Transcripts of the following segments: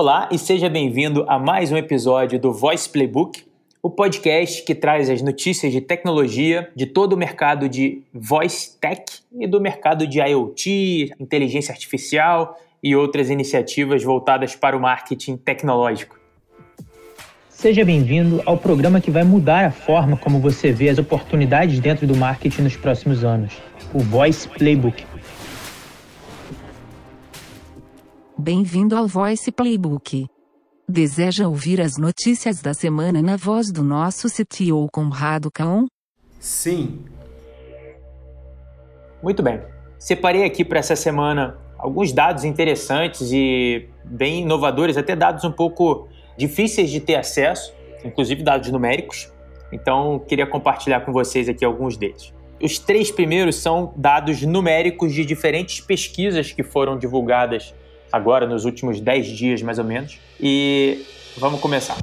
Olá e seja bem-vindo a mais um episódio do Voice Playbook, o podcast que traz as notícias de tecnologia de todo o mercado de voice tech e do mercado de IoT, inteligência artificial e outras iniciativas voltadas para o marketing tecnológico. Seja bem-vindo ao programa que vai mudar a forma como você vê as oportunidades dentro do marketing nos próximos anos, o Voice Playbook. Bem-vindo ao Voice Playbook. Deseja ouvir as notícias da semana na voz do nosso CTO Conrado Caon? Sim. Muito bem. Separei aqui para essa semana alguns dados interessantes e bem inovadores, até dados um pouco difíceis de ter acesso, inclusive dados numéricos. Então, queria compartilhar com vocês aqui alguns deles. Os três primeiros são dados numéricos de diferentes pesquisas que foram divulgadas agora nos últimos 10 dias, mais ou menos. E vamos começar.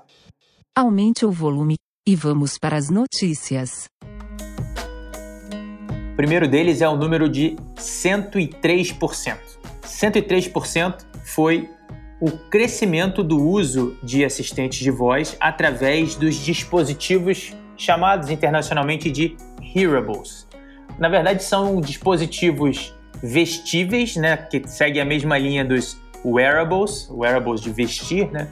Aumente o volume e vamos para as notícias. O primeiro deles é o número de 103%. 103% foi o crescimento do uso de assistentes de voz através dos dispositivos chamados internacionalmente de hearables. Na verdade, são dispositivos vestíveis, né, que seguem a mesma linha dos wearables, wearables de vestir, né?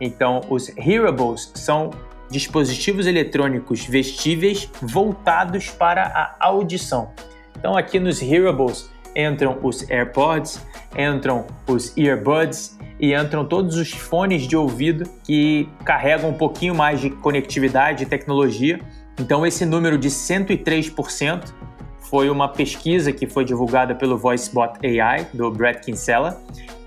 Então, os hearables são dispositivos eletrônicos vestíveis voltados para a audição. Então, aqui nos hearables entram os AirPods, entram os earbuds e entram todos os fones de ouvido que carregam um pouquinho mais de conectividade e tecnologia. Então, esse número de 103% foi uma pesquisa que foi divulgada pelo VoiceBot AI, do Brad Kinsella,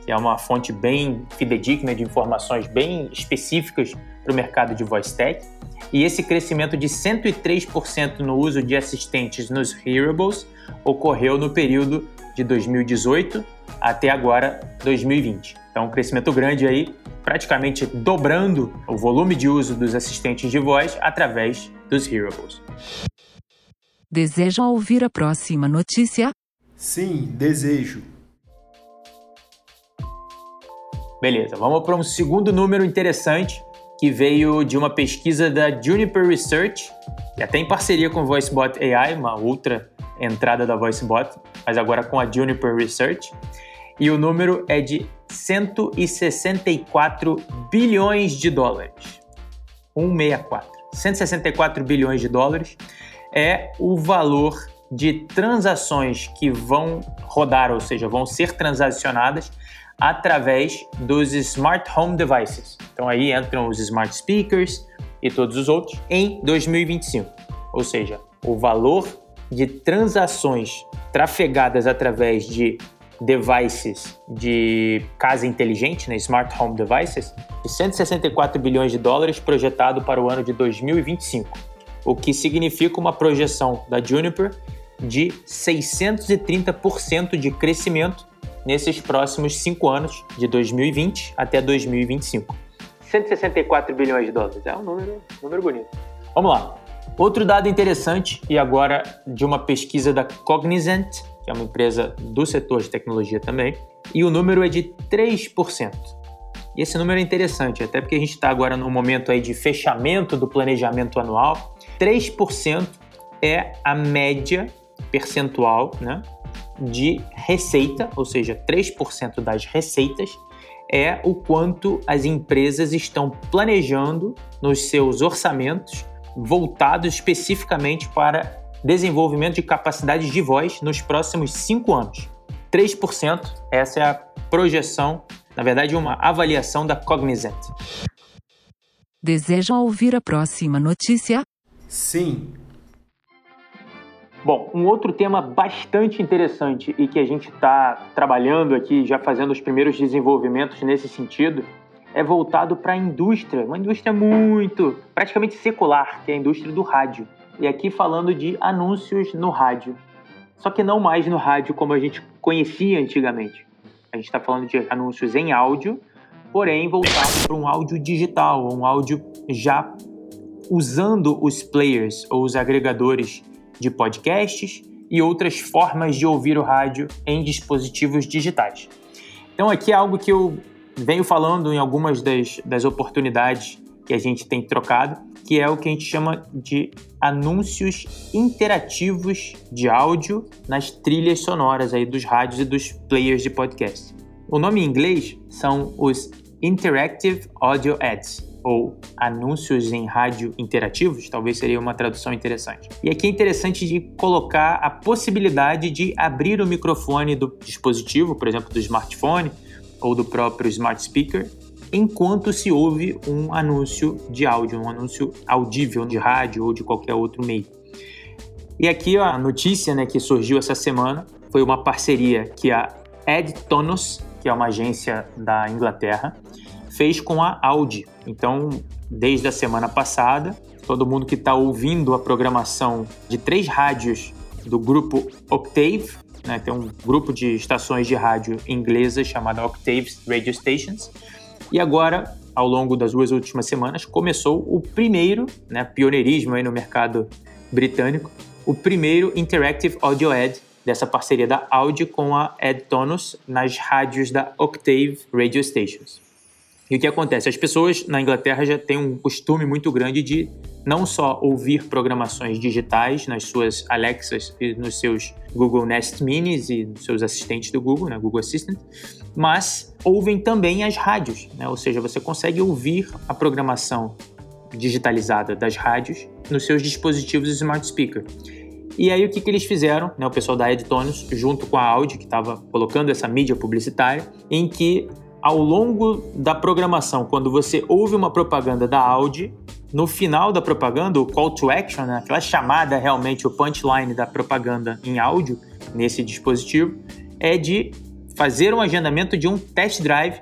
que é uma fonte bem fidedigna de informações bem específicas para o mercado de voice tech. E esse crescimento de 103% no uso de assistentes nos hearables ocorreu no período de 2018 até agora 2020. Então, um crescimento grande aí, praticamente dobrando o volume de uso dos assistentes de voz através dos hearables. Deseja ouvir a próxima notícia? Sim, desejo. Beleza, vamos para um segundo número interessante que veio de uma pesquisa da Juniper Research, e até em parceria com o VoiceBot AI, uma outra entrada da VoiceBot, mas agora com a Juniper Research. E o número é de 164 bilhões de dólares. 164. 164 bilhões de dólares é o valor de transações que vão rodar, ou seja, vão ser transacionadas através dos smart home devices. Então aí entram os smart speakers e todos os outros em 2025. Ou seja, o valor de transações trafegadas através de devices de casa inteligente, né, smart home devices, de 164 bilhões de dólares projetado para o ano de 2025, o que significa uma projeção da Juniper de 630% de crescimento nesses próximos cinco anos, de 2020 até 2025. 164 bilhões de dólares, é um número, número bonito. Vamos lá. Outro dado interessante, e agora de uma pesquisa da Cognizant, que é uma empresa do setor de tecnologia também, e o número é de 3%. E esse número é interessante, até porque a gente está agora no momento aí de fechamento do planejamento anual. 3% é a média percentual né, de receita, ou seja, 3% das receitas, é o quanto as empresas estão planejando nos seus orçamentos voltados especificamente para desenvolvimento de capacidades de voz nos próximos cinco anos. 3%, essa é a projeção, na verdade, uma avaliação da Cognizant. Deseja ouvir a próxima notícia? Sim. Bom, um outro tema bastante interessante e que a gente está trabalhando aqui, já fazendo os primeiros desenvolvimentos nesse sentido, é voltado para a indústria, uma indústria muito, praticamente secular, que é a indústria do rádio. E aqui falando de anúncios no rádio. Só que não mais no rádio como a gente conhecia antigamente. A gente está falando de anúncios em áudio, porém voltado para um áudio digital, um áudio já usando os players ou os agregadores de podcasts e outras formas de ouvir o rádio em dispositivos digitais. Então aqui é algo que eu venho falando em algumas das, das oportunidades que a gente tem trocado, que é o que a gente chama de anúncios interativos de áudio nas trilhas sonoras aí dos rádios e dos players de podcast. O nome em inglês são os Interactive Audio Ads, ou anúncios em rádio interativos, talvez seria uma tradução interessante. E aqui é interessante de colocar a possibilidade de abrir o microfone do dispositivo, por exemplo, do smartphone ou do próprio smart speaker, enquanto se ouve um anúncio de áudio, um anúncio audível de rádio ou de qualquer outro meio. E aqui ó, a notícia né, que surgiu essa semana foi uma parceria que a EdTonus, que é uma agência da Inglaterra, fez com a Audi. Então, desde a semana passada, todo mundo que está ouvindo a programação de três rádios do grupo Octave, né, tem um grupo de estações de rádio inglesas chamada Octave Radio Stations, e agora, ao longo das duas últimas semanas, começou o primeiro, né, pioneirismo aí no mercado britânico, o primeiro Interactive Audio Ad dessa parceria da Audi com a EdTonus nas rádios da Octave Radio Stations. E o que acontece? As pessoas na Inglaterra já têm um costume muito grande de não só ouvir programações digitais nas suas Alexas e nos seus Google Nest Minis e nos seus assistentes do Google, né, Google Assistant, mas ouvem também as rádios, né? ou seja, você consegue ouvir a programação digitalizada das rádios nos seus dispositivos smart speaker. E aí o que, que eles fizeram, né, o pessoal da Edtonius, junto com a Audi, que estava colocando essa mídia publicitária, em que ao longo da programação, quando você ouve uma propaganda da Audi, no final da propaganda, o call to action, né, aquela chamada realmente, o punchline da propaganda em áudio nesse dispositivo, é de fazer um agendamento de um test drive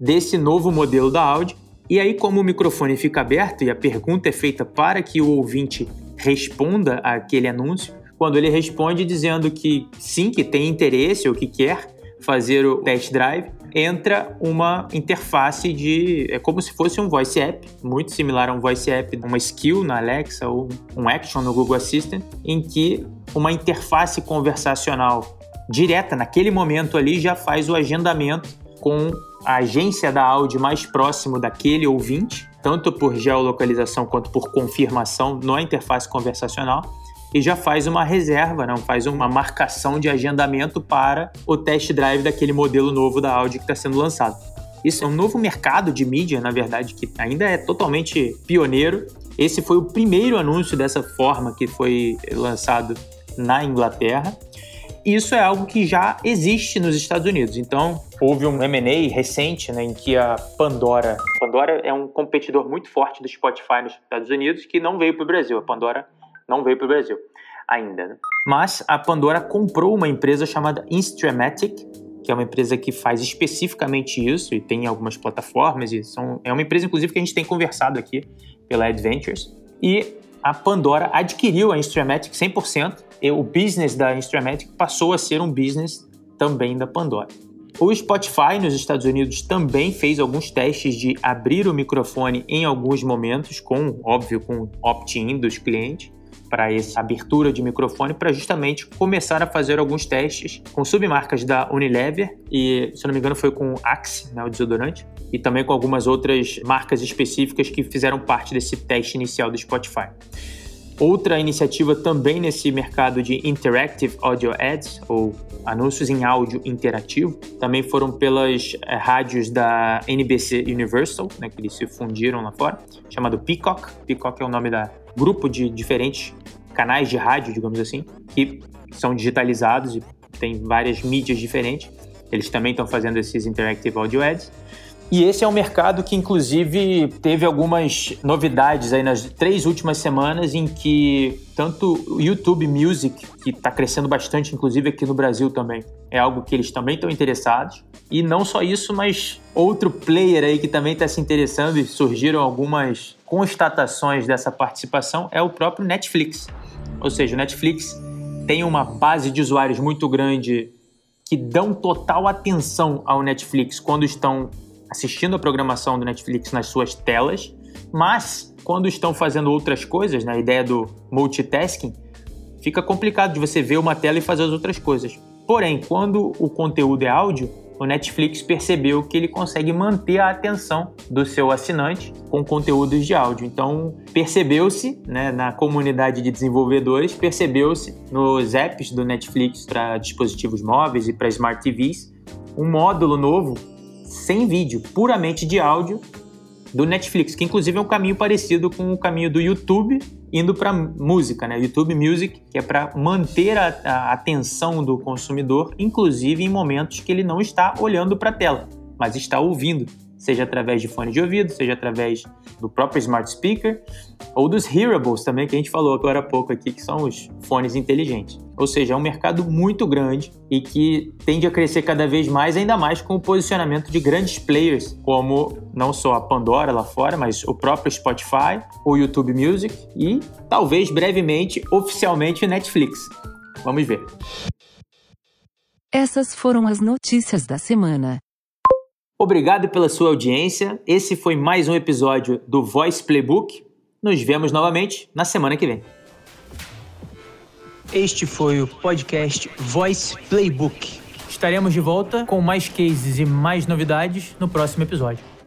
desse novo modelo da Audi. E aí, como o microfone fica aberto e a pergunta é feita para que o ouvinte responda àquele anúncio, quando ele responde dizendo que sim, que tem interesse ou que quer fazer o test drive, entra uma interface de. É como se fosse um voice app, muito similar a um voice app, uma skill na Alexa ou um action no Google Assistant, em que uma interface conversacional direta naquele momento ali já faz o agendamento com a agência da Audi mais próximo daquele ouvinte, tanto por geolocalização quanto por confirmação na interface conversacional, e já faz uma reserva, não faz uma marcação de agendamento para o test drive daquele modelo novo da Audi que está sendo lançado. Isso é um novo mercado de mídia, na verdade, que ainda é totalmente pioneiro. Esse foi o primeiro anúncio dessa forma que foi lançado na Inglaterra isso é algo que já existe nos Estados Unidos. Então, houve um M&A recente né, em que a Pandora... Pandora é um competidor muito forte do Spotify nos Estados Unidos que não veio para o Brasil. A Pandora não veio para o Brasil ainda. Né? Mas a Pandora comprou uma empresa chamada Instramatic, que é uma empresa que faz especificamente isso e tem algumas plataformas e são, é uma empresa inclusive que a gente tem conversado aqui pela Adventures. E a Pandora adquiriu a Instramatic 100% o business da Instramatic passou a ser um business também da Pandora. O Spotify nos Estados Unidos também fez alguns testes de abrir o microfone em alguns momentos, com, óbvio, com opt-in dos clientes para essa abertura de microfone, para justamente começar a fazer alguns testes com submarcas da Unilever e, se não me engano, foi com Axe, né, o desodorante, e também com algumas outras marcas específicas que fizeram parte desse teste inicial do Spotify. Outra iniciativa também nesse mercado de Interactive Audio Ads, ou anúncios em áudio interativo, também foram pelas é, rádios da NBC Universal, né, que eles se fundiram lá fora, chamado Peacock. Peacock é o nome da grupo de diferentes canais de rádio, digamos assim, que são digitalizados e tem várias mídias diferentes. Eles também estão fazendo esses Interactive Audio Ads. E esse é um mercado que, inclusive, teve algumas novidades aí nas três últimas semanas em que tanto o YouTube Music, que está crescendo bastante, inclusive aqui no Brasil também, é algo que eles também estão interessados. E não só isso, mas outro player aí que também está se interessando e surgiram algumas constatações dessa participação é o próprio Netflix. Ou seja, o Netflix tem uma base de usuários muito grande que dão total atenção ao Netflix quando estão assistindo a programação do Netflix nas suas telas, mas quando estão fazendo outras coisas, na né, ideia do multitasking, fica complicado de você ver uma tela e fazer as outras coisas. Porém, quando o conteúdo é áudio, o Netflix percebeu que ele consegue manter a atenção do seu assinante com conteúdos de áudio. Então, percebeu-se né, na comunidade de desenvolvedores, percebeu-se nos apps do Netflix para dispositivos móveis e para smart TVs um módulo novo sem vídeo, puramente de áudio do Netflix, que inclusive é um caminho parecido com o caminho do YouTube indo para música, né? YouTube Music, que é para manter a, a, atenção do consumidor, inclusive em momentos que ele não está olhando para a tela, mas está ouvindo seja através de fone de ouvido, seja através do próprio smart speaker ou dos hearables também que a gente falou agora há pouco aqui, que são os fones inteligentes. Ou seja, é um mercado muito grande e que tende a crescer cada vez mais, ainda mais com o posicionamento de grandes players, como não só a Pandora lá fora, mas o próprio Spotify, o YouTube Music e talvez brevemente, oficialmente, o Netflix. Vamos ver. Essas foram as notícias da semana. Obrigado pela sua audiência. Esse foi mais um episódio do Voice Playbook. Nos vemos novamente na semana que vem. Este foi o podcast Voice Playbook. Estaremos de volta com mais cases e mais novidades no próximo episódio.